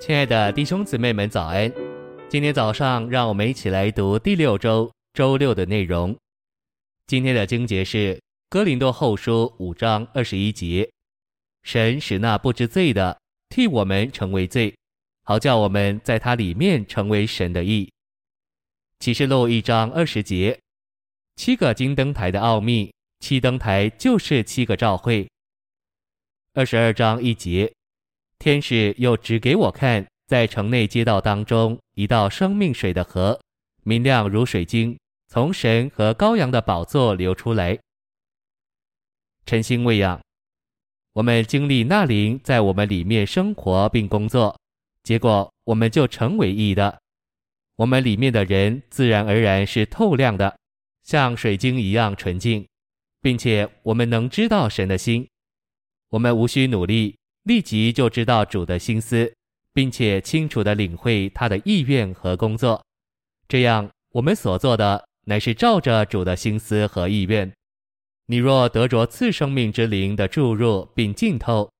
亲爱的弟兄姊妹们，早安！今天早上，让我们一起来读第六周周六的内容。今天的经节是《哥林多后书》五章二十一节：“神使那不知罪的替我们成为罪，好叫我们在他里面成为神的义。”启示录一章二十节：“七个金灯台的奥秘，七灯台就是七个教会。”二十二章一节。天使又指给我看，在城内街道当中，一道生命水的河，明亮如水晶，从神和羔羊的宝座流出来。晨星喂养，我们经历那灵在我们里面生活并工作，结果我们就成为义的。我们里面的人自然而然是透亮的，像水晶一样纯净，并且我们能知道神的心，我们无需努力。立即就知道主的心思，并且清楚地领会他的意愿和工作。这样，我们所做的乃是照着主的心思和意愿。你若得着次生命之灵的注入并浸透，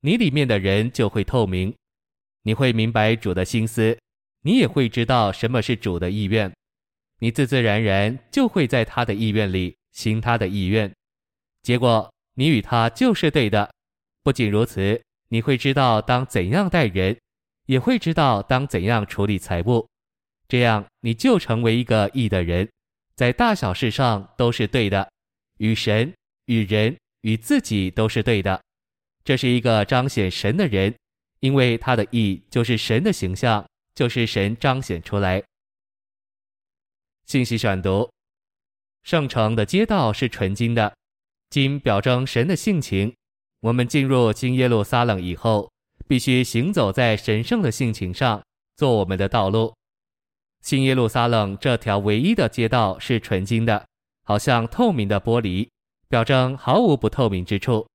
你里面的人就会透明。你会明白主的心思，你也会知道什么是主的意愿。你自自然然就会在他的意愿里行他的意愿。结果，你与他就是对的。不仅如此。你会知道当怎样待人，也会知道当怎样处理财物，这样你就成为一个义的人，在大小事上都是对的，与神、与人、与自己都是对的。这是一个彰显神的人，因为他的义就是神的形象，就是神彰显出来。信息选读：圣城的街道是纯金的，金表征神的性情。我们进入新耶路撒冷以后，必须行走在神圣的性情上，做我们的道路。新耶路撒冷这条唯一的街道是纯金的，好像透明的玻璃，表征毫无不透明之处。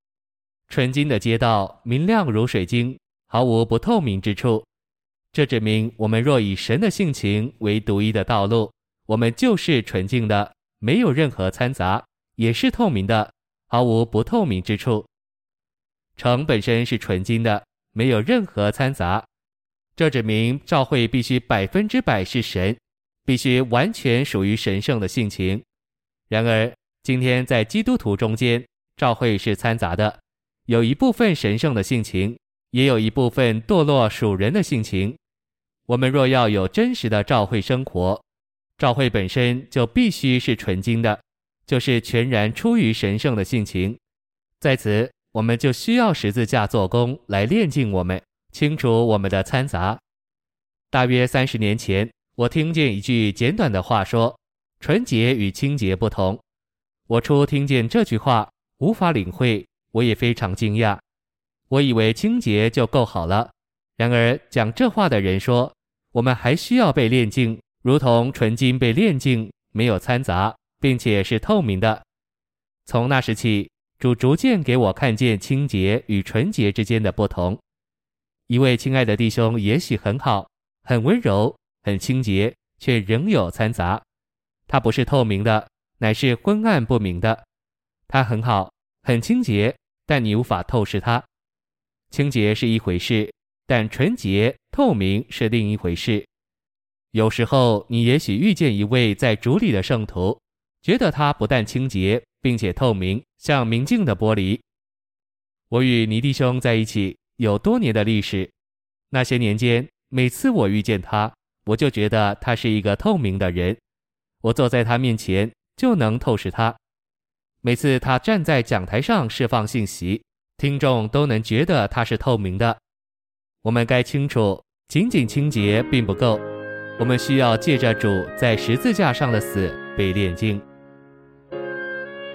纯金的街道明亮如水晶，毫无不透明之处。这指明我们若以神的性情为独一的道路，我们就是纯净的，没有任何掺杂，也是透明的，毫无不透明之处。城本身是纯金的，没有任何掺杂，这指明教会必须百分之百是神，必须完全属于神圣的性情。然而，今天在基督徒中间，教会是掺杂的，有一部分神圣的性情，也有一部分堕落属人的性情。我们若要有真实的教会生活，教会本身就必须是纯金的，就是全然出于神圣的性情。在此。我们就需要十字架做工来炼净我们，清除我们的掺杂。大约三十年前，我听见一句简短的话说：“纯洁与清洁不同。”我初听见这句话，无法领会，我也非常惊讶。我以为清洁就够好了。然而讲这话的人说，我们还需要被炼净，如同纯金被炼净，没有掺杂，并且是透明的。从那时起。主逐渐给我看见清洁与纯洁之间的不同。一位亲爱的弟兄也许很好，很温柔，很清洁，却仍有掺杂。他不是透明的，乃是昏暗不明的。他很好，很清洁，但你无法透视他。清洁是一回事，但纯洁、透明是另一回事。有时候你也许遇见一位在主里的圣徒，觉得他不但清洁，并且透明，像明镜的玻璃。我与倪弟兄在一起有多年的历史。那些年间，每次我遇见他，我就觉得他是一个透明的人。我坐在他面前就能透视他。每次他站在讲台上释放信息，听众都能觉得他是透明的。我们该清楚，仅仅清洁并不够，我们需要借着主在十字架上的死被炼净。